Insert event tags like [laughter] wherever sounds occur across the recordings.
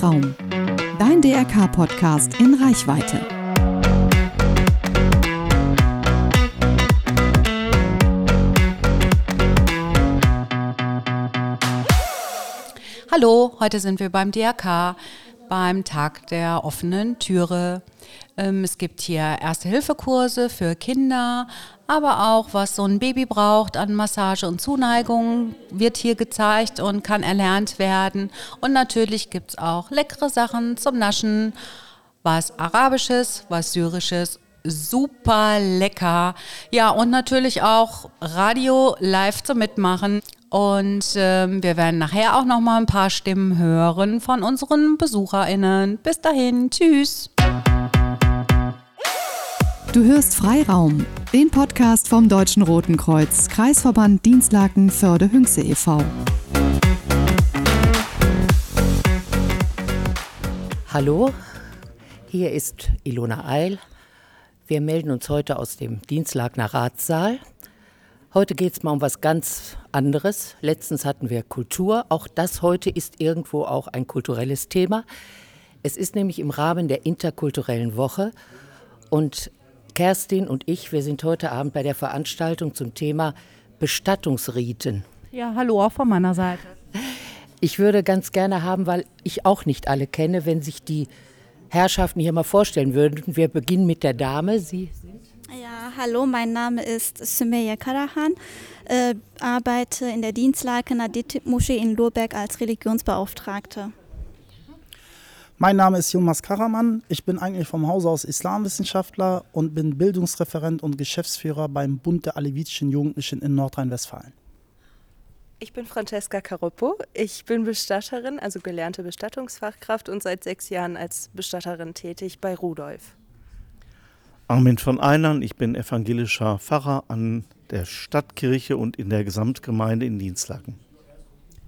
Freiraum, dein DRK-Podcast in Reichweite. Hallo, heute sind wir beim DRK, beim Tag der offenen Türe. Ähm, es gibt hier Erste-Hilfe-Kurse für Kinder, aber auch was so ein Baby braucht an Massage und Zuneigung wird hier gezeigt und kann erlernt werden. Und natürlich gibt es auch leckere Sachen zum Naschen, was Arabisches, was Syrisches super lecker. Ja, und natürlich auch Radio live zum Mitmachen. Und ähm, wir werden nachher auch noch mal ein paar Stimmen hören von unseren BesucherInnen. Bis dahin, tschüss. Du hörst Freiraum, den Podcast vom Deutschen Roten Kreuz, Kreisverband Dienstlaken Förde-Hünxe e.V. Hallo, hier ist Ilona Eil. Wir melden uns heute aus dem Dienstlagner Ratssaal. Heute geht es mal um was ganz anderes. Letztens hatten wir Kultur. Auch das heute ist irgendwo auch ein kulturelles Thema. Es ist nämlich im Rahmen der interkulturellen Woche. Und Kerstin und ich, wir sind heute Abend bei der Veranstaltung zum Thema Bestattungsriten. Ja, hallo auch von meiner Seite. Ich würde ganz gerne haben, weil ich auch nicht alle kenne, wenn sich die Herrschaften hier mal vorstellen würden. Wir beginnen mit der Dame. Sie sind ja, hallo, mein Name ist Sümeyye Karahan, äh, arbeite in der Dienstlage Naditip Moschee in Lurberg als Religionsbeauftragte. Mein Name ist Jonas Karaman. Ich bin eigentlich vom Hause aus Islamwissenschaftler und bin Bildungsreferent und Geschäftsführer beim Bund der alevitischen Jugendlichen in Nordrhein-Westfalen. Ich bin Francesca Caroppo. Ich bin Bestatterin, also gelernte Bestattungsfachkraft und seit sechs Jahren als Bestatterin tätig bei Rudolf. Armin von Einern, ich bin evangelischer Pfarrer an der Stadtkirche und in der Gesamtgemeinde in Dienstlaken.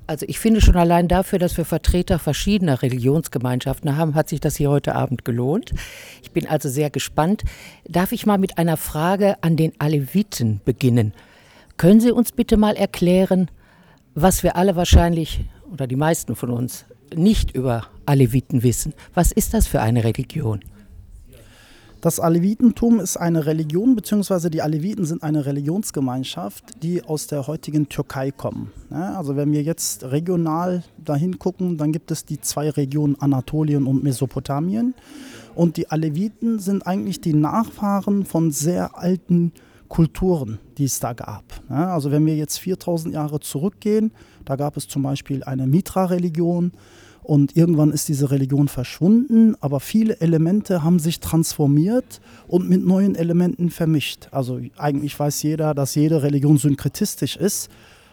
Also ich finde schon allein dafür, dass wir Vertreter verschiedener Religionsgemeinschaften haben, hat sich das hier heute Abend gelohnt. Ich bin also sehr gespannt. Darf ich mal mit einer Frage an den Aleviten beginnen? Können Sie uns bitte mal erklären, was wir alle wahrscheinlich oder die meisten von uns nicht über Aleviten wissen? Was ist das für eine Religion? Das Alevitentum ist eine Religion, beziehungsweise die Aleviten sind eine Religionsgemeinschaft, die aus der heutigen Türkei kommen. Also wenn wir jetzt regional dahin gucken, dann gibt es die zwei Regionen Anatolien und Mesopotamien. Und die Aleviten sind eigentlich die Nachfahren von sehr alten Kulturen, die es da gab. Also wenn wir jetzt 4000 Jahre zurückgehen, da gab es zum Beispiel eine Mitra-Religion, und irgendwann ist diese Religion verschwunden, aber viele Elemente haben sich transformiert und mit neuen Elementen vermischt. Also eigentlich weiß jeder, dass jede Religion synkretistisch ist.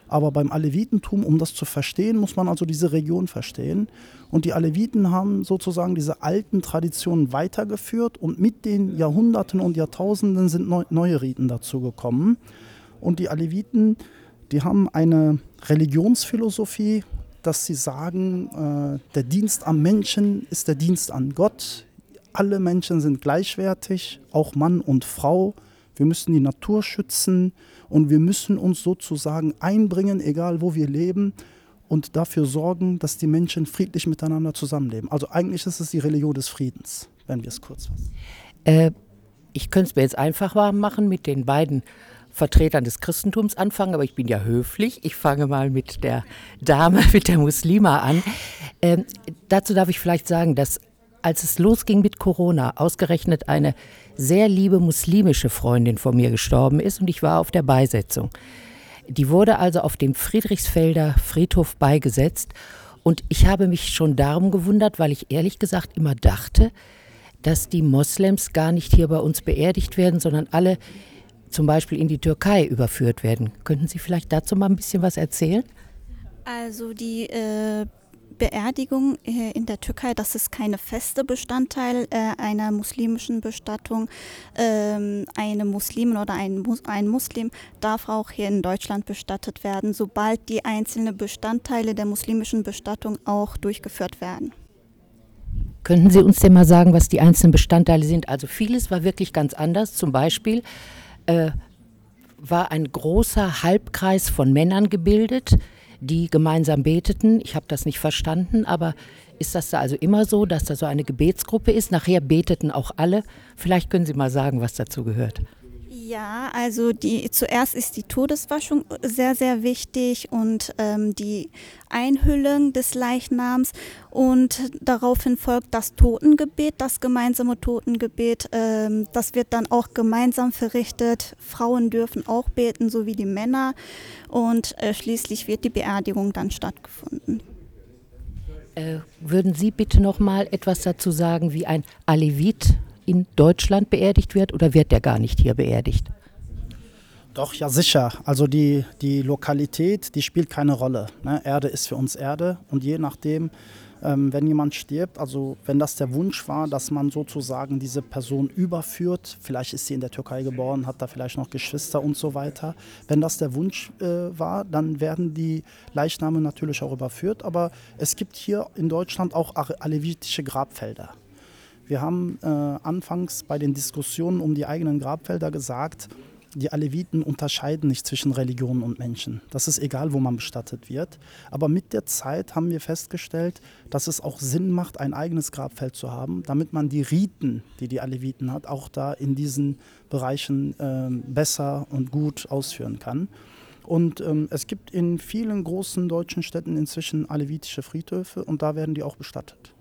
Aber beim Alevitentum, um das zu verstehen, muss man also diese Region verstehen. Und die Aleviten haben sozusagen diese alten Traditionen weitergeführt und mit den Jahrhunderten und Jahrtausenden sind neue Riten dazugekommen. Und die Aleviten, die haben eine Religionsphilosophie, dass sie sagen, äh, der Dienst am Menschen ist der Dienst an Gott. Alle Menschen sind gleichwertig, auch Mann und Frau. Wir müssen die Natur schützen und wir müssen uns sozusagen einbringen, egal wo wir leben, und dafür sorgen, dass die Menschen friedlich miteinander zusammenleben. Also eigentlich ist es die Religion des Friedens, wenn wir es kurz fassen. Äh, ich könnte es mir jetzt einfach machen mit den beiden Vertretern des Christentums anfangen, aber ich bin ja höflich. Ich fange mal mit der Dame, [laughs] mit der Muslima an. Ähm, dazu darf ich vielleicht sagen, dass als es losging mit Corona, ausgerechnet eine sehr liebe muslimische Freundin von mir gestorben ist und ich war auf der Beisetzung. Die wurde also auf dem Friedrichsfelder Friedhof beigesetzt und ich habe mich schon darum gewundert, weil ich ehrlich gesagt immer dachte, dass die Moslems gar nicht hier bei uns beerdigt werden, sondern alle zum Beispiel in die Türkei überführt werden. Könnten Sie vielleicht dazu mal ein bisschen was erzählen? Also die äh, Beerdigung äh, in der Türkei, das ist keine feste Bestandteil äh, einer muslimischen Bestattung. Ähm, eine Muslimin oder ein, Mus ein Muslim darf auch hier in Deutschland bestattet werden, sobald die einzelnen Bestandteile der muslimischen Bestattung auch durchgeführt werden. Könnten Sie uns denn mal sagen, was die einzelnen Bestandteile sind? Also vieles war wirklich ganz anders. Zum Beispiel äh, war ein großer Halbkreis von Männern gebildet, die gemeinsam beteten. Ich habe das nicht verstanden, aber ist das da also immer so, dass da so eine Gebetsgruppe ist? Nachher beteten auch alle. Vielleicht können Sie mal sagen, was dazu gehört. Ja, also die zuerst ist die Todeswaschung sehr, sehr wichtig und ähm, die Einhüllung des Leichnams und daraufhin folgt das Totengebet, das gemeinsame Totengebet. Ähm, das wird dann auch gemeinsam verrichtet. Frauen dürfen auch beten, so wie die Männer und äh, schließlich wird die Beerdigung dann stattgefunden. Äh, würden Sie bitte noch mal etwas dazu sagen, wie ein Alevit in Deutschland beerdigt wird oder wird der gar nicht hier beerdigt? Doch, ja sicher. Also die, die Lokalität, die spielt keine Rolle. Ne? Erde ist für uns Erde und je nachdem, ähm, wenn jemand stirbt, also wenn das der Wunsch war, dass man sozusagen diese Person überführt, vielleicht ist sie in der Türkei geboren, hat da vielleicht noch Geschwister und so weiter. Wenn das der Wunsch äh, war, dann werden die Leichname natürlich auch überführt. Aber es gibt hier in Deutschland auch alevitische Grabfelder. Wir haben äh, anfangs bei den Diskussionen um die eigenen Grabfelder gesagt, die Aleviten unterscheiden nicht zwischen Religionen und Menschen. Das ist egal, wo man bestattet wird. Aber mit der Zeit haben wir festgestellt, dass es auch Sinn macht, ein eigenes Grabfeld zu haben, damit man die Riten, die die Aleviten hat, auch da in diesen Bereichen äh, besser und gut ausführen kann. Und ähm, es gibt in vielen großen deutschen Städten inzwischen alevitische Friedhöfe und da werden die auch bestattet.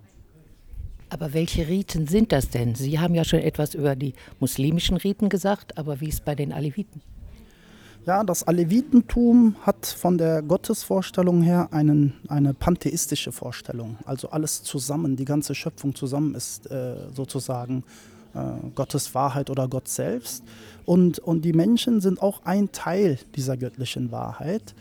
Aber welche Riten sind das denn? Sie haben ja schon etwas über die muslimischen Riten gesagt, aber wie ist es bei den Aleviten? Ja, das Alevitentum hat von der Gottesvorstellung her einen, eine pantheistische Vorstellung. Also alles zusammen, die ganze Schöpfung zusammen ist äh, sozusagen äh, Gottes Wahrheit oder Gott selbst. Und, und die Menschen sind auch ein Teil dieser göttlichen Wahrheit.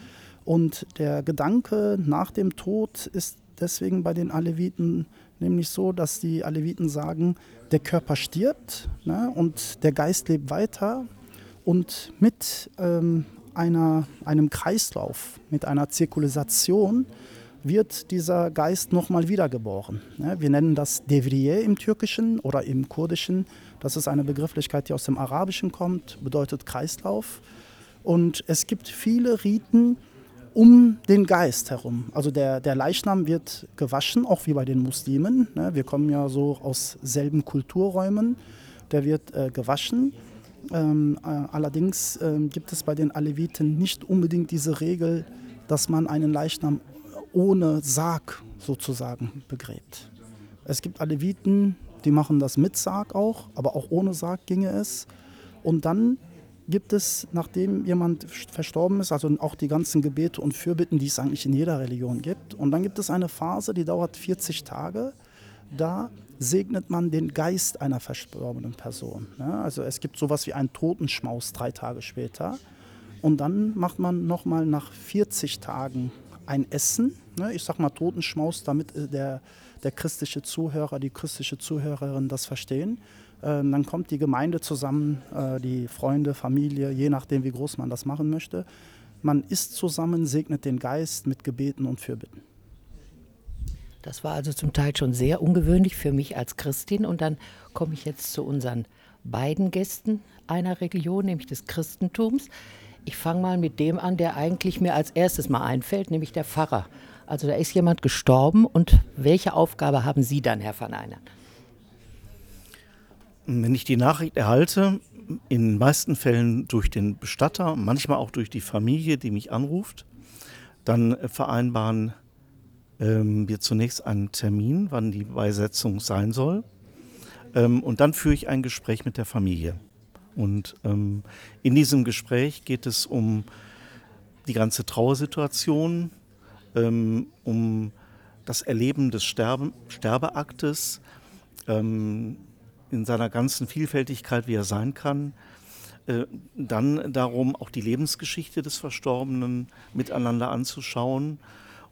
Und der Gedanke nach dem Tod ist deswegen bei den Aleviten nämlich so, dass die Aleviten sagen, der Körper stirbt ne, und der Geist lebt weiter und mit ähm, einer, einem Kreislauf, mit einer Zirkulisation wird dieser Geist nochmal wiedergeboren. Ne. Wir nennen das Devriye im Türkischen oder im Kurdischen. Das ist eine Begrifflichkeit, die aus dem Arabischen kommt, bedeutet Kreislauf. Und es gibt viele Riten, um den Geist herum. Also der, der Leichnam wird gewaschen, auch wie bei den Muslimen. Ne? Wir kommen ja so aus selben Kulturräumen. Der wird äh, gewaschen. Ähm, äh, allerdings äh, gibt es bei den Aleviten nicht unbedingt diese Regel, dass man einen Leichnam ohne Sarg sozusagen begräbt. Es gibt Aleviten, die machen das mit Sarg auch, aber auch ohne Sarg ginge es. Und dann gibt es, nachdem jemand verstorben ist, also auch die ganzen Gebete und Fürbitten, die es eigentlich in jeder Religion gibt. Und dann gibt es eine Phase, die dauert 40 Tage. Da segnet man den Geist einer verstorbenen Person. Ja, also es gibt sowas wie einen Totenschmaus drei Tage später. Und dann macht man nochmal nach 40 Tagen ein Essen. Ne, ich sag mal Totenschmaus, damit äh, der, der christliche Zuhörer, die christliche Zuhörerin das verstehen. Ähm, dann kommt die Gemeinde zusammen, äh, die Freunde, Familie, je nachdem, wie groß man das machen möchte. Man isst zusammen, segnet den Geist mit Gebeten und Fürbitten. Das war also zum Teil schon sehr ungewöhnlich für mich als Christin. Und dann komme ich jetzt zu unseren beiden Gästen einer Religion, nämlich des Christentums. Ich fange mal mit dem an, der eigentlich mir als erstes mal einfällt, nämlich der Pfarrer. Also da ist jemand gestorben und welche Aufgabe haben Sie dann, Herr van Einern? Wenn ich die Nachricht erhalte, in den meisten Fällen durch den Bestatter, manchmal auch durch die Familie, die mich anruft, dann vereinbaren ähm, wir zunächst einen Termin, wann die Beisetzung sein soll. Ähm, und dann führe ich ein Gespräch mit der Familie. Und ähm, in diesem Gespräch geht es um die ganze Trauersituation, ähm, um das Erleben des Sterbe Sterbeaktes, ähm, in seiner ganzen Vielfältigkeit, wie er sein kann. Äh, dann darum, auch die Lebensgeschichte des Verstorbenen miteinander anzuschauen.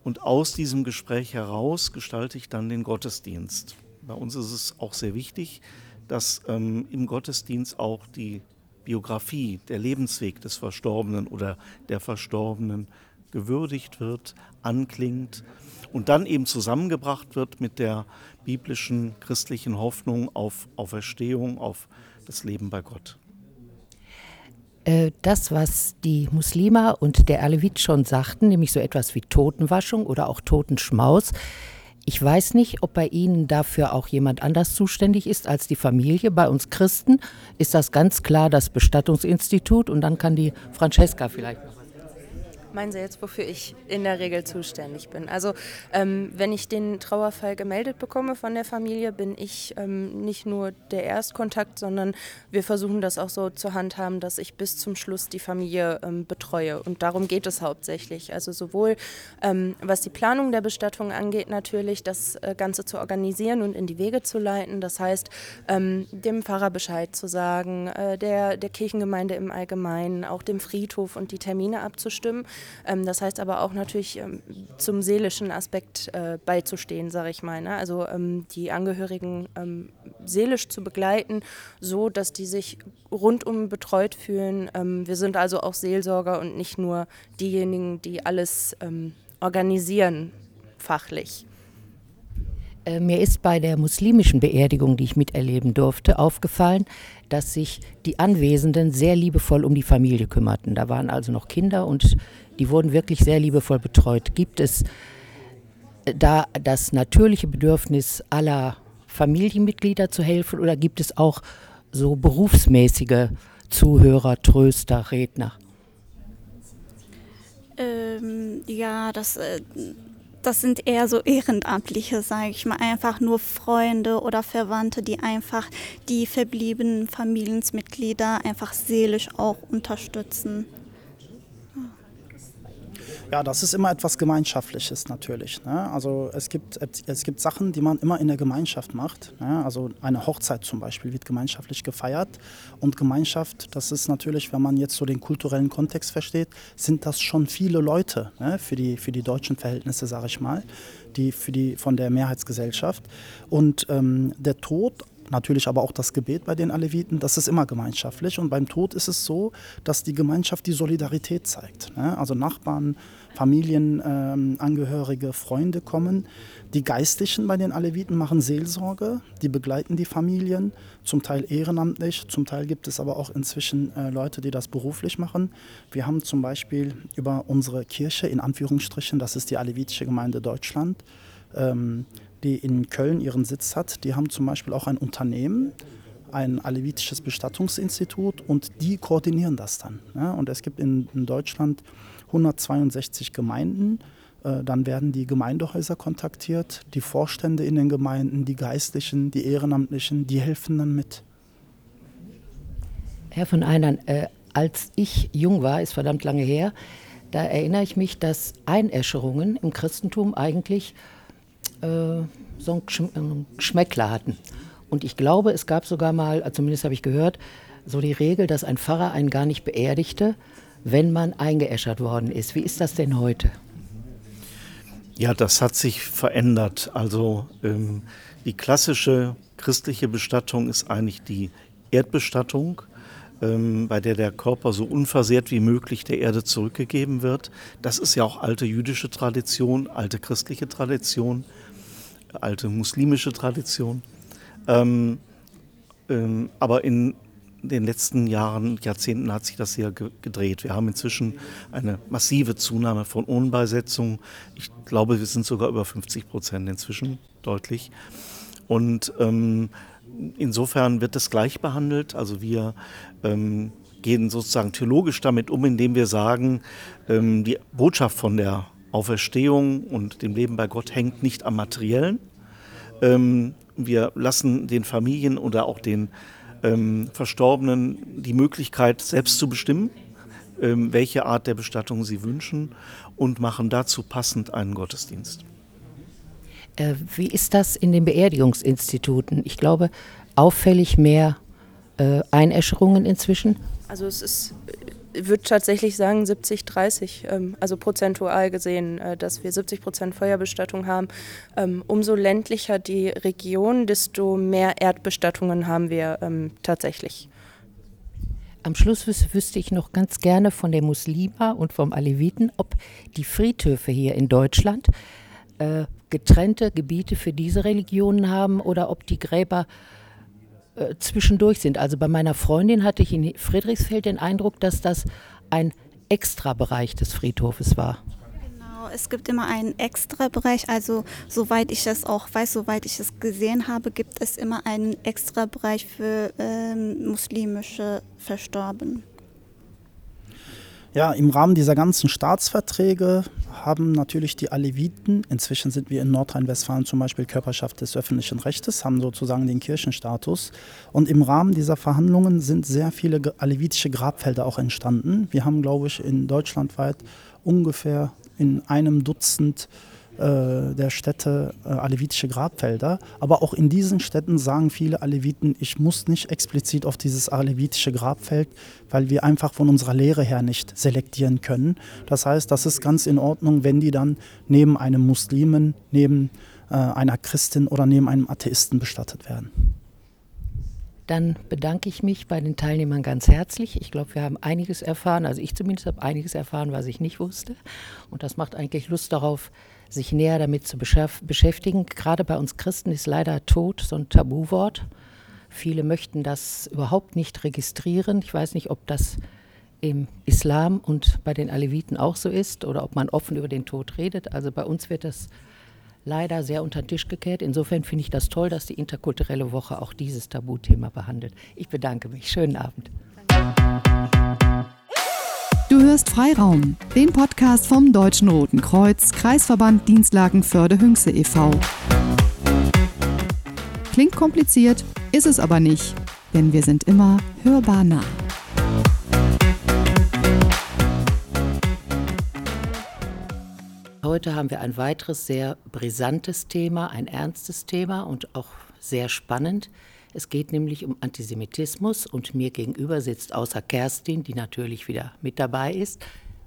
Und aus diesem Gespräch heraus gestalte ich dann den Gottesdienst. Bei uns ist es auch sehr wichtig, dass ähm, im Gottesdienst auch die Biografie, der Lebensweg des Verstorbenen oder der Verstorbenen gewürdigt wird, anklingt und dann eben zusammengebracht wird mit der biblischen christlichen Hoffnung auf Auferstehung, auf das Leben bei Gott. Äh, das, was die Muslime und der Alevit schon sagten, nämlich so etwas wie Totenwaschung oder auch Totenschmaus, ich weiß nicht, ob bei Ihnen dafür auch jemand anders zuständig ist als die Familie. Bei uns Christen ist das ganz klar das Bestattungsinstitut und dann kann die Francesca vielleicht noch Meinen Sie jetzt, wofür ich in der Regel zuständig bin? Also ähm, wenn ich den Trauerfall gemeldet bekomme von der Familie, bin ich ähm, nicht nur der Erstkontakt, sondern wir versuchen das auch so zu handhaben, dass ich bis zum Schluss die Familie ähm, betreue. Und darum geht es hauptsächlich. Also sowohl ähm, was die Planung der Bestattung angeht, natürlich das äh, Ganze zu organisieren und in die Wege zu leiten. Das heißt, ähm, dem Pfarrer Bescheid zu sagen, äh, der, der Kirchengemeinde im Allgemeinen, auch dem Friedhof und die Termine abzustimmen. Ähm, das heißt aber auch natürlich ähm, zum seelischen Aspekt äh, beizustehen, sage ich mal. Ne? Also ähm, die Angehörigen ähm, seelisch zu begleiten, so dass die sich rundum betreut fühlen. Ähm, wir sind also auch Seelsorger und nicht nur diejenigen, die alles ähm, organisieren fachlich. Äh, mir ist bei der muslimischen Beerdigung, die ich miterleben durfte, aufgefallen, dass sich die Anwesenden sehr liebevoll um die Familie kümmerten. Da waren also noch Kinder und die wurden wirklich sehr liebevoll betreut. Gibt es da das natürliche Bedürfnis aller Familienmitglieder zu helfen oder gibt es auch so berufsmäßige Zuhörer, Tröster, Redner? Ähm, ja, das, äh, das sind eher so Ehrenamtliche, sage ich mal, einfach nur Freunde oder Verwandte, die einfach die verbliebenen Familienmitglieder einfach seelisch auch unterstützen. Ja, das ist immer etwas Gemeinschaftliches natürlich. Ne? Also es gibt, es gibt Sachen, die man immer in der Gemeinschaft macht. Ne? Also eine Hochzeit zum Beispiel wird gemeinschaftlich gefeiert. Und Gemeinschaft, das ist natürlich, wenn man jetzt so den kulturellen Kontext versteht, sind das schon viele Leute ne? für, die, für die deutschen Verhältnisse, sage ich mal, die, für die, von der Mehrheitsgesellschaft. Und ähm, der Tod natürlich aber auch das Gebet bei den Aleviten, das ist immer gemeinschaftlich. Und beim Tod ist es so, dass die Gemeinschaft die Solidarität zeigt. Ne? Also Nachbarn, Familienangehörige, ähm, Freunde kommen. Die Geistlichen bei den Aleviten machen Seelsorge, die begleiten die Familien, zum Teil ehrenamtlich, zum Teil gibt es aber auch inzwischen äh, Leute, die das beruflich machen. Wir haben zum Beispiel über unsere Kirche, in Anführungsstrichen, das ist die Alevitische Gemeinde Deutschland, ähm, die in Köln ihren Sitz hat, die haben zum Beispiel auch ein Unternehmen, ein alevitisches Bestattungsinstitut und die koordinieren das dann. Ja? Und es gibt in, in, Deutschland 162 Gemeinden. Äh, dann werden die Gemeindehäuser kontaktiert, die Vorstände in den Gemeinden, die Geistlichen, die Ehrenamtlichen, die helfen dann mit. Herr von Einern, äh, als ich jung war, ist verdammt lange her, da erinnere ich mich, dass Einäscherungen im Christentum eigentlich äh, so ein Geschmäckler hatten. Und ich glaube, es gab sogar mal, also zumindest habe ich gehört, so die Regel, dass ein Pfarrer einen gar nicht beerdigte, wenn man eingeäschert worden ist. Wie ist das denn heute? Ja, das hat sich verändert. Also ähm, die klassische christliche Bestattung ist eigentlich die Erdbestattung, bei der der Körper so unversehrt wie möglich der Erde zurückgegeben wird. Das ist ja auch alte jüdische Tradition, alte christliche Tradition alte muslimische Tradition. Ähm, ähm, aber in den letzten Jahren, Jahrzehnten hat sich das sehr gedreht. Wir haben inzwischen eine massive Zunahme von Unbeisetzungen. Ich glaube, wir sind sogar über 50 Prozent inzwischen deutlich. Und ähm, insofern wird es gleich behandelt. Also wir ähm, gehen sozusagen theologisch damit um, indem wir sagen, ähm, die Botschaft von der Auferstehung und dem Leben bei Gott hängt nicht am Materiellen. Ähm, wir lassen den Familien oder auch den ähm, Verstorbenen die Möglichkeit, selbst zu bestimmen, ähm, welche Art der Bestattung sie wünschen und machen dazu passend einen Gottesdienst. Äh, wie ist das in den Beerdigungsinstituten? Ich glaube, auffällig mehr äh, Einäscherungen inzwischen. Also es ist würde tatsächlich sagen 70, 30, ähm, also prozentual gesehen, äh, dass wir 70 Prozent Feuerbestattung haben. Ähm, umso ländlicher die Region, desto mehr Erdbestattungen haben wir ähm, tatsächlich. Am Schluss wüs wüsste ich noch ganz gerne von der Muslima und vom Aleviten, ob die Friedhöfe hier in Deutschland äh, getrennte Gebiete für diese Religionen haben oder ob die Gräber äh, zwischendurch sind. Also bei meiner Freundin hatte ich in Friedrichsfeld den Eindruck, dass das ein Extrabereich des Friedhofes war. Genau, es gibt immer einen Extrabereich. Also soweit ich es auch weiß, soweit ich es gesehen habe, gibt es immer einen Extrabereich für ähm, muslimische Verstorbene. Ja, im Rahmen dieser ganzen Staatsverträge haben natürlich die Aleviten, inzwischen sind wir in Nordrhein-Westfalen zum Beispiel Körperschaft des öffentlichen Rechtes, haben sozusagen den Kirchenstatus. Und im Rahmen dieser Verhandlungen sind sehr viele alevitische Grabfelder auch entstanden. Wir haben, glaube ich, in deutschlandweit ungefähr in einem Dutzend äh, der Städte äh, alevitische Grabfelder. Aber auch in diesen Städten sagen viele Aleviten, ich muss nicht explizit auf dieses alevitische Grabfeld, weil wir einfach von unserer Lehre her nicht selektieren können. Das heißt, das ist ganz in Ordnung, wenn die dann neben einem Muslimen, neben äh, einer Christin oder neben einem Atheisten bestattet werden. Dann bedanke ich mich bei den Teilnehmern ganz herzlich. Ich glaube, wir haben einiges erfahren, also ich zumindest habe einiges erfahren, was ich nicht wusste. Und das macht eigentlich Lust darauf, sich näher damit zu beschäftigen. Gerade bei uns Christen ist leider Tod so ein Tabuwort. Viele möchten das überhaupt nicht registrieren. Ich weiß nicht, ob das im Islam und bei den Aleviten auch so ist oder ob man offen über den Tod redet. Also bei uns wird das leider sehr unter den Tisch gekehrt. Insofern finde ich das toll, dass die interkulturelle Woche auch dieses Tabuthema behandelt. Ich bedanke mich. Schönen Abend. Du hörst Freiraum, den Podcast vom Deutschen Roten Kreuz, Kreisverband Dienstlaken Förde-Hünxe e.V. Klingt kompliziert, ist es aber nicht, denn wir sind immer hörbar nah. Heute haben wir ein weiteres sehr brisantes Thema, ein ernstes Thema und auch sehr spannend. Es geht nämlich um Antisemitismus und mir gegenüber sitzt außer Kerstin, die natürlich wieder mit dabei ist,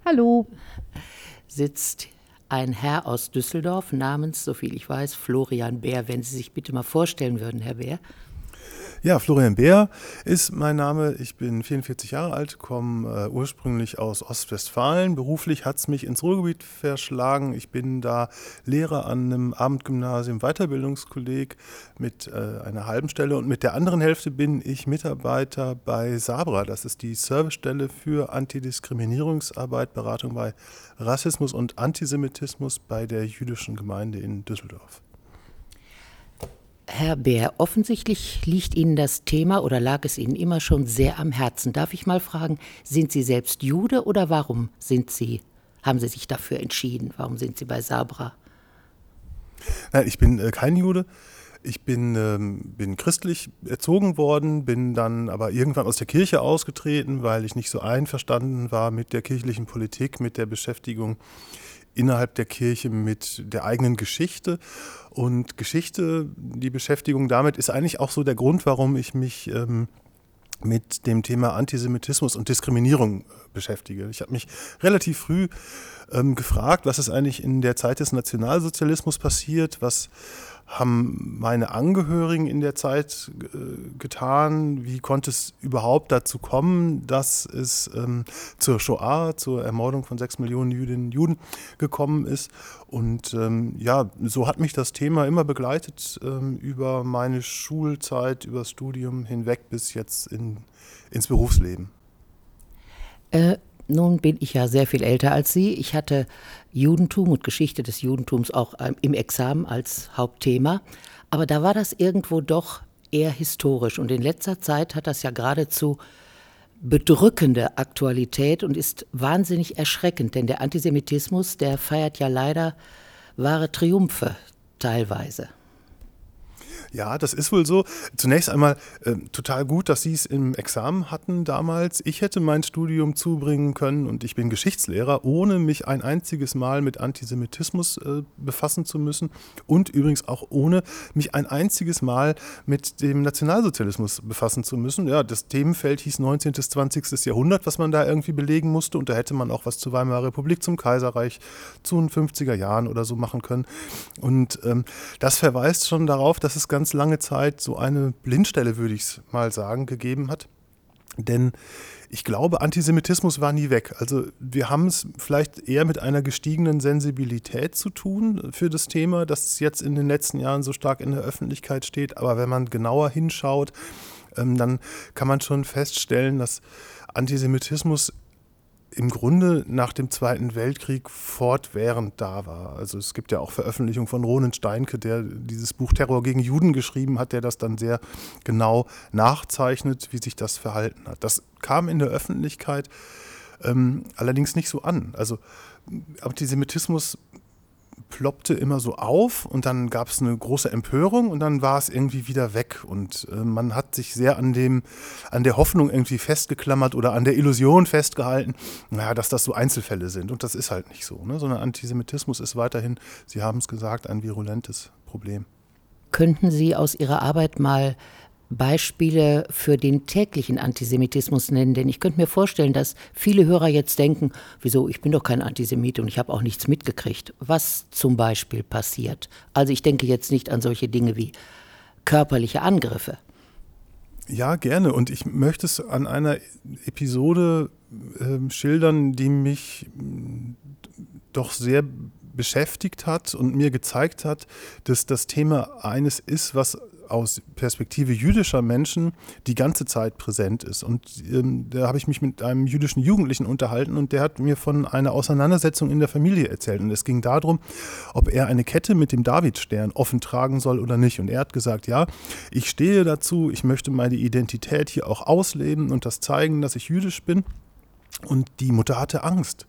hallo, sitzt ein Herr aus Düsseldorf namens, soviel ich weiß, Florian Bär. Wenn Sie sich bitte mal vorstellen würden, Herr Bär. Ja, Florian Beer ist mein Name. Ich bin 44 Jahre alt, komme äh, ursprünglich aus Ostwestfalen. Beruflich hat es mich ins Ruhrgebiet verschlagen. Ich bin da Lehrer an einem Abendgymnasium, Weiterbildungskolleg mit äh, einer halben Stelle und mit der anderen Hälfte bin ich Mitarbeiter bei Sabra. Das ist die Servicestelle für Antidiskriminierungsarbeit, Beratung bei Rassismus und Antisemitismus bei der jüdischen Gemeinde in Düsseldorf. Herr Bär, offensichtlich liegt Ihnen das Thema oder lag es Ihnen immer schon sehr am Herzen. Darf ich mal fragen, sind Sie selbst Jude oder warum sind Sie, haben Sie sich dafür entschieden? Warum sind Sie bei Sabra? Nein, ich bin äh, kein Jude. Ich bin, ähm, bin christlich erzogen worden, bin dann aber irgendwann aus der Kirche ausgetreten, weil ich nicht so einverstanden war mit der kirchlichen Politik, mit der Beschäftigung innerhalb der Kirche mit der eigenen Geschichte. Und Geschichte, die Beschäftigung damit ist eigentlich auch so der Grund, warum ich mich ähm, mit dem Thema Antisemitismus und Diskriminierung äh, beschäftige. Ich habe mich relativ früh ähm, gefragt, was ist eigentlich in der Zeit des Nationalsozialismus passiert, was haben meine Angehörigen in der Zeit äh, getan? Wie konnte es überhaupt dazu kommen, dass es ähm, zur Shoah, zur Ermordung von sechs Millionen Jüdinnen und Juden gekommen ist? Und ähm, ja, so hat mich das Thema immer begleitet ähm, über meine Schulzeit, über das Studium hinweg bis jetzt in, ins Berufsleben. Äh, nun bin ich ja sehr viel älter als Sie. Ich hatte Judentum und Geschichte des Judentums auch ähm, im Examen als Hauptthema. Aber da war das irgendwo doch eher historisch. Und in letzter Zeit hat das ja geradezu bedrückende Aktualität und ist wahnsinnig erschreckend. Denn der Antisemitismus, der feiert ja leider wahre Triumphe teilweise. Ja, das ist wohl so. Zunächst einmal äh, total gut, dass Sie es im Examen hatten damals. Ich hätte mein Studium zubringen können und ich bin Geschichtslehrer, ohne mich ein einziges Mal mit Antisemitismus äh, befassen zu müssen und übrigens auch ohne mich ein einziges Mal mit dem Nationalsozialismus befassen zu müssen. Ja, das Themenfeld hieß 19. bis 20. Jahrhundert, was man da irgendwie belegen musste und da hätte man auch was zur Weimarer Republik, zum Kaiserreich, zu den 50er Jahren oder so machen können. Und ähm, das verweist schon darauf, dass es ganz ganz lange Zeit so eine Blindstelle, würde ich mal sagen, gegeben hat. Denn ich glaube, Antisemitismus war nie weg. Also wir haben es vielleicht eher mit einer gestiegenen Sensibilität zu tun für das Thema, das jetzt in den letzten Jahren so stark in der Öffentlichkeit steht. Aber wenn man genauer hinschaut, ähm, dann kann man schon feststellen, dass Antisemitismus im Grunde nach dem Zweiten Weltkrieg fortwährend da war. Also es gibt ja auch Veröffentlichungen von Ronen Steinke, der dieses Buch Terror gegen Juden geschrieben hat, der das dann sehr genau nachzeichnet, wie sich das verhalten hat. Das kam in der Öffentlichkeit ähm, allerdings nicht so an. Also Antisemitismus ploppte immer so auf und dann gab es eine große Empörung und dann war es irgendwie wieder weg. Und äh, man hat sich sehr an dem, an der Hoffnung irgendwie festgeklammert oder an der Illusion festgehalten, naja, dass das so Einzelfälle sind. Und das ist halt nicht so, ne? sondern Antisemitismus ist weiterhin, Sie haben es gesagt, ein virulentes Problem. Könnten Sie aus Ihrer Arbeit mal Beispiele für den täglichen Antisemitismus nennen? Denn ich könnte mir vorstellen, dass viele Hörer jetzt denken, wieso, ich bin doch kein Antisemit und ich habe auch nichts mitgekriegt. Was zum Beispiel passiert? Also ich denke jetzt nicht an solche Dinge wie körperliche Angriffe. Ja, gerne. Und ich möchte es an einer Episode äh, schildern, die mich mm, doch sehr beschäftigt hat und mir gezeigt hat, dass das Thema eines ist, was aus Perspektive jüdischer Menschen die ganze Zeit präsent ist. Und ähm, da habe ich mich mit einem jüdischen Jugendlichen unterhalten und der hat mir von einer Auseinandersetzung in der Familie erzählt. Und es ging darum, ob er eine Kette mit dem Davidstern offen tragen soll oder nicht. Und er hat gesagt, ja, ich stehe dazu, ich möchte meine Identität hier auch ausleben und das zeigen, dass ich jüdisch bin. Und die Mutter hatte Angst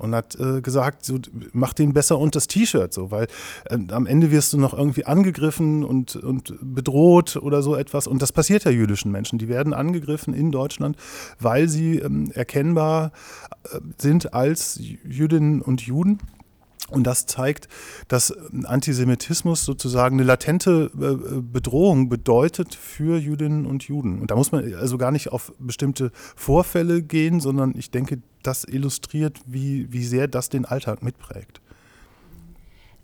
und hat äh, gesagt, so, mach den besser unter das T-Shirt, so, weil äh, am Ende wirst du noch irgendwie angegriffen und, und bedroht oder so etwas. Und das passiert ja jüdischen Menschen. Die werden angegriffen in Deutschland, weil sie ähm, erkennbar äh, sind als Jüdinnen und Juden. Und das zeigt, dass Antisemitismus sozusagen eine latente äh, Bedrohung bedeutet für Jüdinnen und Juden. Und da muss man also gar nicht auf bestimmte Vorfälle gehen, sondern ich denke, das illustriert, wie, wie sehr das den Alltag mitprägt.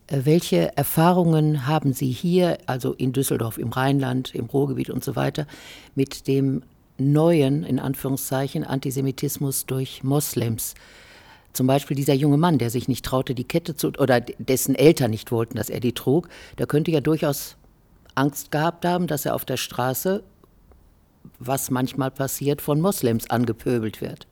Äh, welche Erfahrungen haben Sie hier, also in Düsseldorf, im Rheinland, im Ruhrgebiet und so weiter, mit dem neuen, in Anführungszeichen, Antisemitismus durch Moslems zum Beispiel dieser junge Mann, der sich nicht traute, die Kette zu, oder dessen Eltern nicht wollten, dass er die trug, der könnte ja durchaus Angst gehabt haben, dass er auf der Straße, was manchmal passiert, von Moslems angepöbelt wird.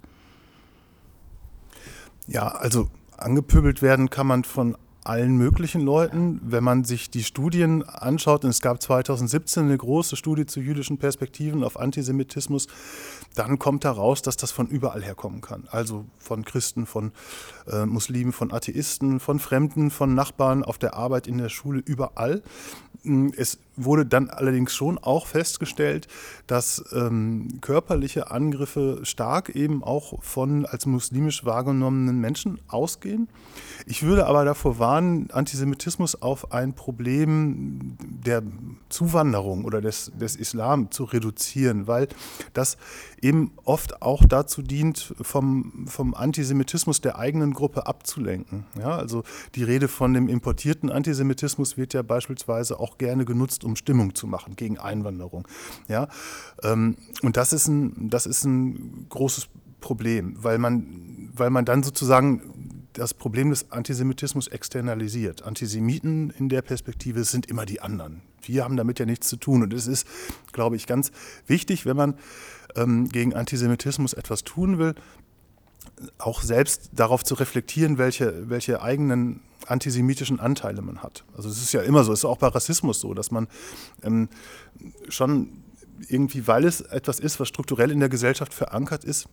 Ja, also angepöbelt werden kann man von allen möglichen Leuten. Wenn man sich die Studien anschaut, und es gab 2017 eine große Studie zu jüdischen Perspektiven auf Antisemitismus, dann kommt heraus, dass das von überall herkommen kann. Also von Christen, von äh, Muslimen, von Atheisten, von Fremden, von Nachbarn, auf der Arbeit, in der Schule, überall. Hm, es wurde dann allerdings schon auch festgestellt, dass ähm, körperliche Angriffe stark eben auch von als muslimisch wahrgenommenen Menschen ausgehen. Ich würde aber davor warnen, Antisemitismus auf ein Problem der Zuwanderung oder des, des Islam zu reduzieren, weil das eben oft auch dazu dient, vom, vom Antisemitismus der eigenen Gruppe abzulenken. Ja, also die Rede von dem importierten Antisemitismus wird ja beispielsweise auch gerne genutzt, um Stimmung zu machen gegen Einwanderung. Ja? Ähm, und das ist, ein, das ist ein großes Problem, weil man, weil man dann sozusagen das Problem des Antisemitismus externalisiert. Antisemiten in der Perspektive sind immer die anderen. Wir haben damit ja nichts zu tun. Und es ist, glaube ich, ganz wichtig, wenn man ähm, gegen Antisemitismus etwas tun will, auch selbst darauf zu reflektieren, welche, welche eigenen antisemitischen Anteile man hat. Also es ist ja immer so, es ist auch bei Rassismus so, dass man ähm, schon irgendwie, weil es etwas ist, was strukturell in der Gesellschaft verankert ist,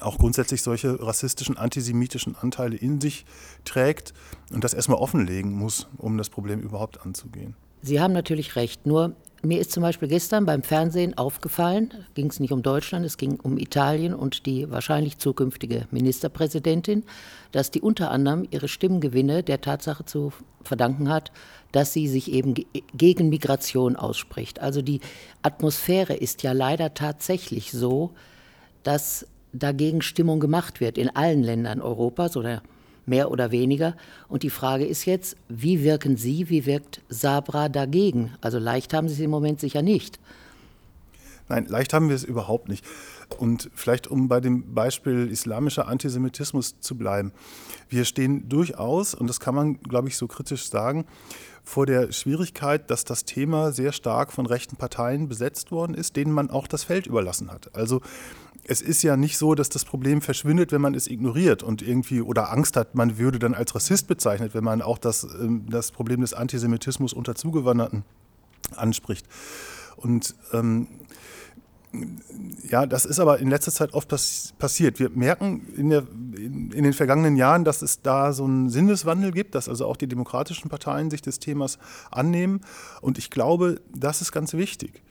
auch grundsätzlich solche rassistischen, antisemitischen Anteile in sich trägt und das erstmal offenlegen muss, um das Problem überhaupt anzugehen. Sie haben natürlich recht, nur mir ist zum Beispiel gestern beim Fernsehen aufgefallen, ging es nicht um Deutschland, es ging um Italien und die wahrscheinlich zukünftige Ministerpräsidentin, dass die unter anderem ihre Stimmgewinne der Tatsache zu verdanken hat, dass sie sich eben gegen Migration ausspricht. Also die Atmosphäre ist ja leider tatsächlich so, dass dagegen Stimmung gemacht wird in allen Ländern Europas oder mehr oder weniger. Und die Frage ist jetzt, wie wirken Sie, wie wirkt Sabra dagegen? Also leicht haben Sie es im Moment sicher nicht. Nein, leicht haben wir es überhaupt nicht. Und vielleicht, um bei dem Beispiel islamischer Antisemitismus zu bleiben. Wir stehen durchaus, und das kann man, glaube ich, so kritisch sagen, vor der Schwierigkeit, dass das Thema sehr stark von rechten Parteien besetzt worden ist, denen man auch das Feld überlassen hat. Also es ist ja nicht so, dass das Problem verschwindet, wenn man es ignoriert und irgendwie oder Angst hat, man würde dann als Rassist bezeichnet, wenn man auch das, ähm, das Problem des Antisemitismus unter Zugewanderten anspricht. Und ähm, ja, das ist aber in letzter Zeit oft pass passiert. Wir merken in, der, in, in, den vergangenen Jahren, dass es da so einen Sinneswandel gibt, dass also auch die demokratischen Parteien sich des Themas annehmen. Und ich glaube, das ist ganz wichtig.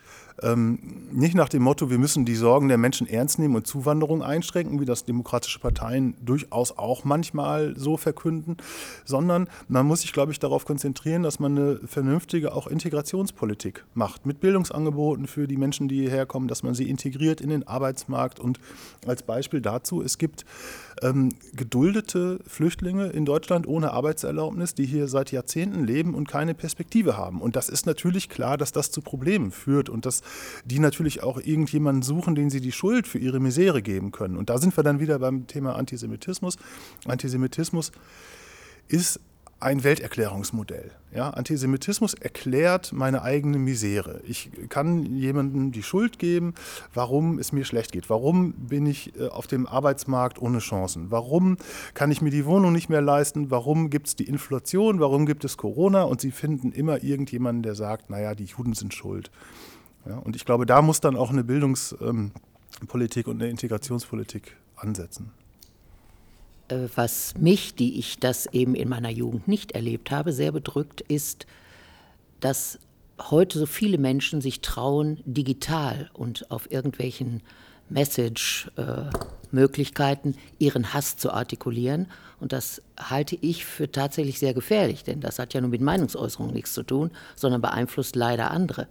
Ähm, nicht nach dem Motto, wir müssen die Sorgen der Menschen ernst nehmen und Zuwanderung einschränken, wie das demokratische Parteien durchaus auch manchmal so verkünden, sondern man muss sich, glaube ich, darauf konzentrieren, dass man eine vernünftige auch Integrationspolitik macht, mit Bildungsangeboten für die Menschen, die hierher kommen, dass man sie integriert in den Arbeitsmarkt. Und als Beispiel dazu, es gibt ähm, geduldete Flüchtlinge in Deutschland ohne Arbeitserlaubnis, die hier seit Jahrzehnten leben und keine Perspektive haben. Und das ist natürlich klar, dass das zu Problemen führt und dass die natürlich auch irgendjemanden suchen, den sie die Schuld für ihre Misere geben können. Und da sind wir dann wieder beim Thema Antisemitismus. Antisemitismus ist ein Welterklärungsmodell. Ja, Antisemitismus erklärt meine eigene Misere. Ich kann jemandem die Schuld geben, warum es mir schlecht geht. Warum bin ich äh, auf dem Arbeitsmarkt ohne Chancen? Warum kann ich mir die Wohnung nicht mehr leisten? Warum gibt es die Inflation? Warum gibt es Corona? Und sie finden immer irgendjemanden, der sagt, naja, die Juden sind schuld. Ja, und ich glaube, da muss dann auch eine Bildungspolitik ähm, und eine Integrationspolitik ansetzen. Äh, was mich, die ich das eben in meiner Jugend nicht erlebt habe, sehr bedrückt, ist, dass heute so viele Menschen sich trauen, digital und auf irgendwelchen Message-Möglichkeiten äh, ihren Hass zu artikulieren. Und das halte ich für tatsächlich sehr gefährlich, denn das hat ja nur mit Meinungsäußerung nichts zu tun, sondern beeinflusst leider andere.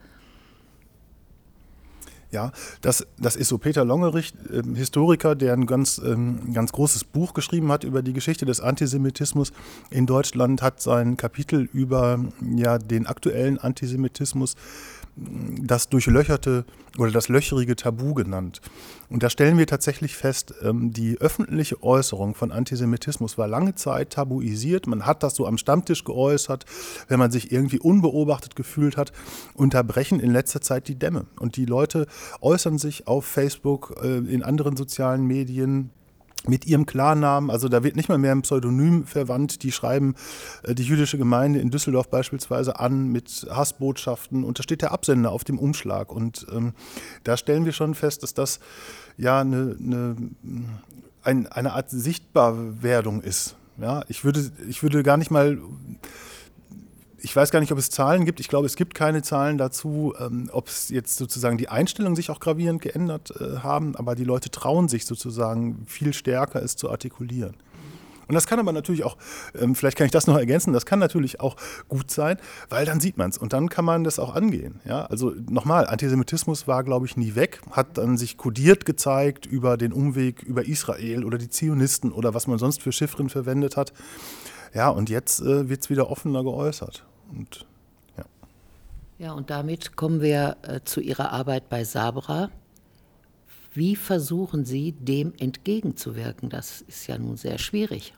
Ja, das, das ist so Peter Longerich, äh, Historiker, der ein ganz, ähm, ganz großes Buch geschrieben hat über die Geschichte des Antisemitismus. In Deutschland, hat sein Kapitel über ja, den aktuellen Antisemitismus das durchlöcherte oder das löcherige Tabu genannt. Und da stellen wir tatsächlich fest, ähm, die öffentliche Äußerung von Antisemitismus war lange Zeit tabuisiert. Man hat das so am Stammtisch geäußert, wenn man sich irgendwie unbeobachtet gefühlt hat. Unterbrechen in letzter Zeit die Dämme. Und die Leute äußern sich auf Facebook, äh, in anderen sozialen Medien, mit ihrem Klarnamen, also da wird nicht mal mehr ein Pseudonym verwandt, die schreiben äh, die jüdische Gemeinde in Düsseldorf beispielsweise an mit Hassbotschaften und da steht der Absender auf dem Umschlag und ähm, da stellen wir schon fest, dass das ja eine, eine, ein, eine Art Sichtbarwerdung ist. Ja, ich würde, ich würde gar nicht mal ich weiß gar nicht, ob es Zahlen gibt. Ich glaube, es gibt keine Zahlen dazu, ähm, ob es jetzt sozusagen die Einstellungen sich auch gravierend geändert äh, haben, aber die Leute trauen sich sozusagen viel stärker, es zu artikulieren. Und das kann aber natürlich auch, ähm, vielleicht kann ich das noch ergänzen, das kann natürlich auch gut sein, weil dann sieht man es und dann kann man das auch angehen. Ja? Also nochmal, Antisemitismus war, glaube ich, nie weg, hat dann sich kodiert gezeigt über den Umweg über Israel oder die Zionisten oder was man sonst für Chiffren verwendet hat. Ja, und jetzt äh, wird es wieder offener geäußert. Und, ja. ja, und damit kommen wir äh, zu Ihrer Arbeit bei Sabra. Wie versuchen Sie, dem entgegenzuwirken? Das ist ja nun sehr schwierig.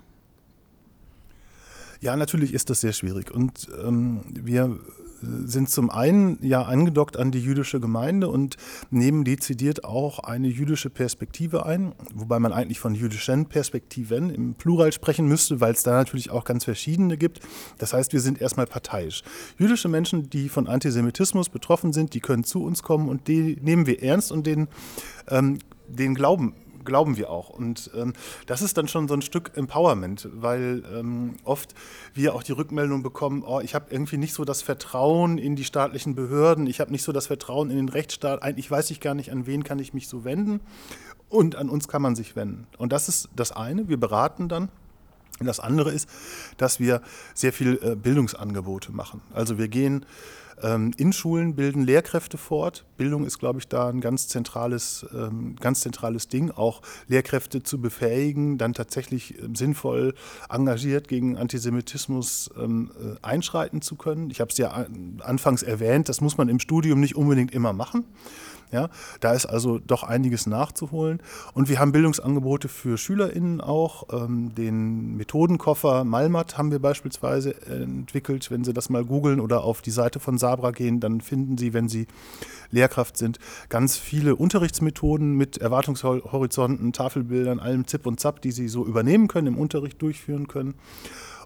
Ja, natürlich ist das sehr schwierig. Und ähm, wir sind zum einen ja angedockt an die jüdische Gemeinde und nehmen dezidiert auch eine jüdische Perspektive ein, wobei man eigentlich von jüdischen Perspektiven im Plural sprechen müsste, weil es da natürlich auch ganz verschiedene gibt. Das heißt, wir sind erstmal parteiisch. Jüdische Menschen, die von Antisemitismus betroffen sind, die können zu uns kommen und die nehmen wir ernst und den, ähm, den Glauben glauben wir auch. Und ähm, das ist dann schon so ein Stück Empowerment, weil ähm, oft wir auch die Rückmeldung bekommen, oh, ich habe irgendwie nicht so das Vertrauen in die staatlichen Behörden, ich habe nicht so das Vertrauen in den Rechtsstaat, eigentlich weiß ich gar nicht, an wen kann ich mich so wenden. Und an uns kann man sich wenden. Und das ist das eine, wir beraten dann. Das andere ist, dass wir sehr viel äh, Bildungsangebote machen. Also wir gehen in Schulen bilden Lehrkräfte fort. Bildung ist, glaube ich, da ein ganz zentrales, ähm, ganz zentrales Ding, auch Lehrkräfte zu befähigen, dann tatsächlich ähm, sinnvoll engagiert gegen Antisemitismus ähm, äh, einschreiten zu können. Ich habe es ja anfangs erwähnt, das muss man im Studium nicht unbedingt immer machen. Ja, da ist also doch einiges nachzuholen. Und wir haben Bildungsangebote für SchülerInnen auch. Ähm, den Methodenkoffer Malmat haben wir beispielsweise entwickelt. Wenn Sie das mal googeln oder auf die Seite von Sabra gehen, dann finden Sie, wenn Sie Lehrkraft sind, ganz viele Unterrichtsmethoden mit Erwartungshorizonten, Tafelbildern, allem Zip und Zap, die Sie so übernehmen können, im Unterricht durchführen können.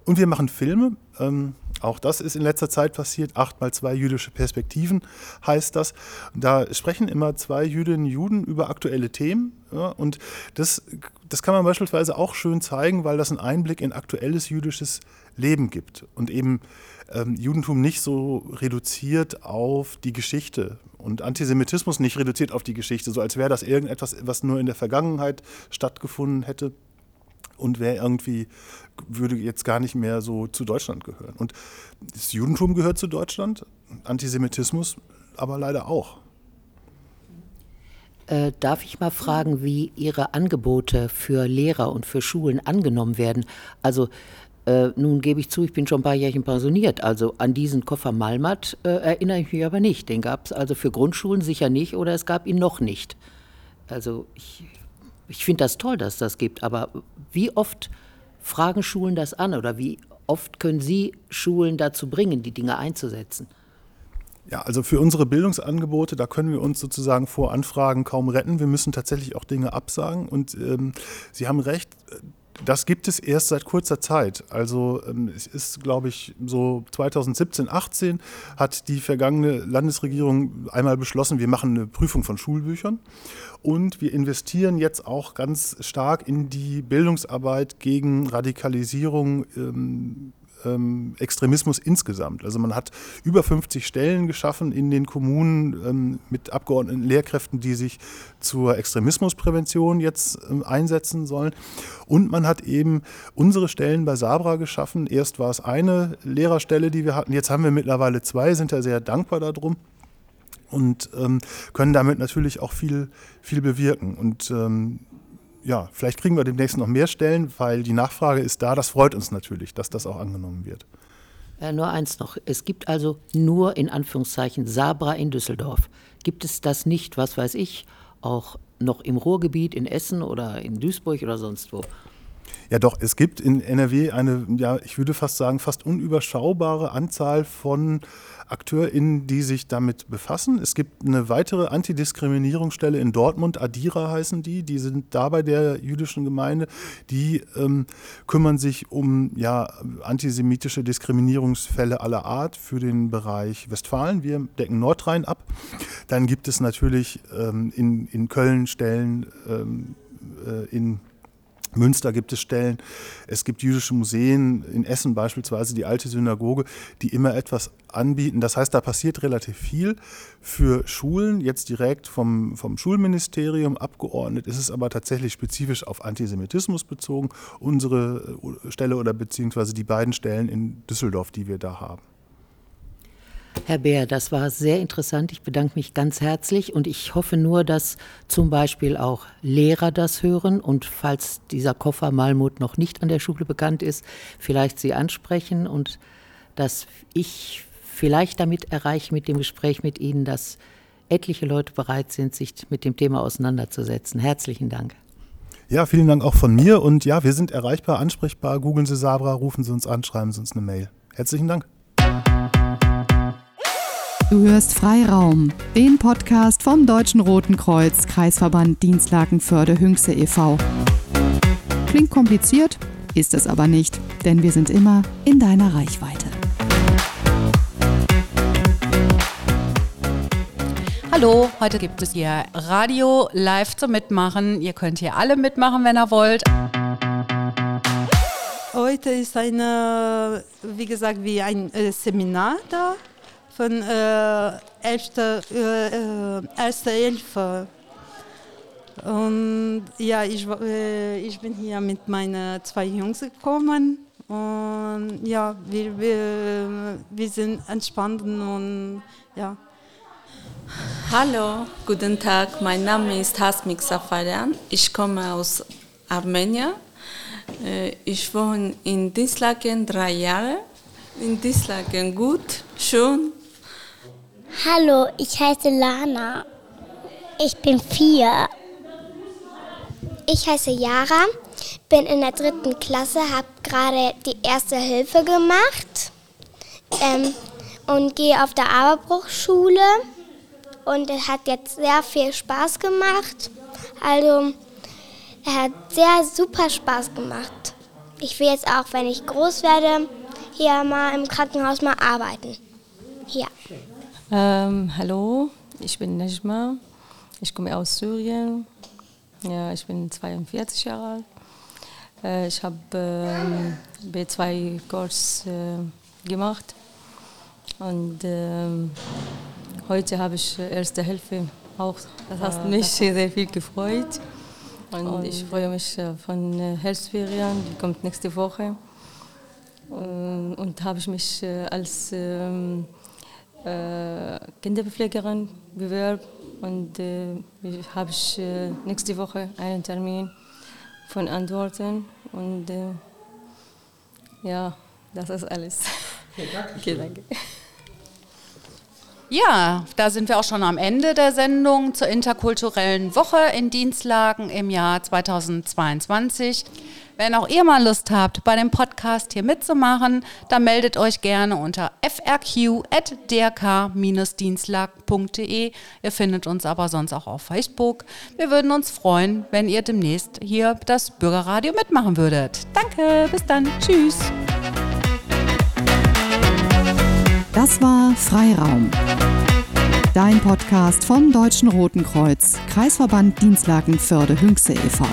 Und wir machen Filme. Ähm, auch das ist in letzter Zeit passiert. Acht mal zwei jüdische Perspektiven heißt das. Da sprechen immer zwei Jüdinnen und Juden über aktuelle Themen. Ja, und das, das kann man beispielsweise auch schön zeigen, weil das einen Einblick in aktuelles jüdisches Leben gibt und eben ähm, Judentum nicht so reduziert auf die Geschichte und Antisemitismus nicht reduziert auf die Geschichte, so als wäre das irgendetwas, was nur in der Vergangenheit stattgefunden hätte und wäre irgendwie, würde jetzt gar nicht mehr so zu Deutschland gehören. Und das Judentum gehört zu Deutschland, Antisemitismus aber leider auch. Äh, darf ich mal fragen, wie Ihre Angebote für Lehrer und für Schulen angenommen werden? Also äh, nun gebe ich zu, ich bin schon ein paar Jährchen pensioniert. Also an diesen Koffer Malmat äh, erinnere ich mich aber nicht. Den gab es also für Grundschulen sicher nicht oder es gab ihn noch nicht. Also ich ich finde das toll, dass es das gibt, aber wie oft fragen Schulen das an oder wie oft können Sie Schulen dazu bringen, die Dinge einzusetzen? Ja, also für unsere Bildungsangebote, da können wir uns sozusagen vor Anfragen kaum retten. Wir müssen tatsächlich auch Dinge absagen. Und ähm, Sie haben recht, das gibt es erst seit kurzer Zeit. Also ähm, es ist, glaube ich, so 2017, 18 hat die vergangene Landesregierung einmal beschlossen, wir machen eine Prüfung von Schulbüchern und wir investieren jetzt auch ganz stark in die Bildungsarbeit gegen Radikalisierung ähm, ähm, Extremismus insgesamt. Also man hat über 50 Stellen geschaffen in den Kommunen ähm, mit Abgeordneten, Lehrkräften, die sich zur Extremismusprävention jetzt ähm, einsetzen sollen. Und man hat eben unsere Stellen bei Sabra geschaffen. Erst war es eine Lehrerstelle, die wir hatten. Jetzt haben wir mittlerweile zwei, sind da sehr dankbar darum und ähm, können damit natürlich auch viel, viel bewirken. Und ähm, ja, vielleicht kriegen wir demnächst noch mehr Stellen, weil die Nachfrage ist da. Das freut uns natürlich, dass das auch angenommen wird. Äh, nur eins noch. Es gibt also nur in Anführungszeichen Sabra in Düsseldorf. Gibt es das nicht, was weiß ich, auch noch im Ruhrgebiet, in Essen oder in Duisburg oder sonst wo? Ja, doch, es gibt in NRW eine, ja, ich würde fast sagen, fast unüberschaubare Anzahl von AkteurInnen, die sich damit befassen. Es gibt eine weitere Antidiskriminierungsstelle in Dortmund, Adira heißen die, die sind da bei der jüdischen Gemeinde, die ähm, kümmern sich um ja, antisemitische Diskriminierungsfälle aller Art für den Bereich Westfalen. Wir decken Nordrhein ab. Dann gibt es natürlich ähm, in, in Köln Stellen, ähm, äh, in Münster gibt es Stellen, es gibt jüdische Museen, in Essen beispielsweise die alte Synagoge, die immer etwas anbieten. Das heißt, da passiert relativ viel für Schulen, jetzt direkt vom, vom Schulministerium abgeordnet, ist es aber tatsächlich spezifisch auf Antisemitismus bezogen, unsere Stelle oder beziehungsweise die beiden Stellen in Düsseldorf, die wir da haben. Herr Bär, das war sehr interessant. Ich bedanke mich ganz herzlich und ich hoffe nur, dass zum Beispiel auch Lehrer das hören und falls dieser Koffer Malmut noch nicht an der Schule bekannt ist, vielleicht Sie ansprechen und dass ich vielleicht damit erreiche mit dem Gespräch mit Ihnen, dass etliche Leute bereit sind, sich mit dem Thema auseinanderzusetzen. Herzlichen Dank. Ja, vielen Dank auch von mir und ja, wir sind erreichbar, ansprechbar. Googeln Sie Sabra, rufen Sie uns an, schreiben Sie uns eine Mail. Herzlichen Dank. Du hörst Freiraum, den Podcast vom Deutschen Roten Kreuz, Kreisverband Dienstlaken-Förde-Hünxe e.V. Klingt kompliziert, ist es aber nicht, denn wir sind immer in deiner Reichweite. Hallo, heute gibt es hier Radio live zum Mitmachen. Ihr könnt hier alle mitmachen, wenn ihr wollt. Heute ist eine, wie gesagt, wie ein äh, Seminar da von äh, erster, äh, äh, erster Hilfe. Und ja, ich, äh, ich bin hier mit meinen zwei Jungs gekommen und ja, wir, wir, wir sind entspannt und ja. Hallo, guten Tag, mein Name ist Hasmik Safarian. Ich komme aus Armenien. Äh, ich wohne in Dislaken drei Jahre. In Dislaken gut, schön, Hallo, ich heiße Lana. Ich bin vier. Ich heiße Yara, bin in der dritten Klasse, habe gerade die erste Hilfe gemacht ähm, und gehe auf der Aberbruchschule. Und es hat jetzt sehr viel Spaß gemacht. Also, er hat sehr super Spaß gemacht. Ich will jetzt auch, wenn ich groß werde, hier mal im Krankenhaus mal arbeiten. Ja. Ähm, hallo, ich bin Nejma. Ich komme aus Syrien. Ja, ich bin 42 Jahre alt. Äh, ich habe ähm, B2-Kurs äh, gemacht. Und ähm, heute habe ich Erste Hilfe auch. Das hat mich sehr viel gefreut. Und, Und ich freue mich äh, von äh, Herbstferien, die kommt nächste Woche. Und, und habe ich mich äh, als ähm, äh, Kinderpflegerin bewerben und äh, habe ich äh, nächste Woche einen Termin von Antworten und äh, ja, das ist alles. Okay, danke. Okay, danke. Ja, da sind wir auch schon am Ende der Sendung zur interkulturellen Woche in Dienstlagen im Jahr 2022. Wenn auch ihr mal Lust habt, bei dem Podcast hier mitzumachen, dann meldet euch gerne unter frq.drk-dienstlag.de. Ihr findet uns aber sonst auch auf Facebook. Wir würden uns freuen, wenn ihr demnächst hier das Bürgerradio mitmachen würdet. Danke, bis dann. Tschüss. Das war Freiraum. Dein Podcast vom Deutschen Roten Kreuz, Kreisverband Dienstlaken Förde Hünxe e.V.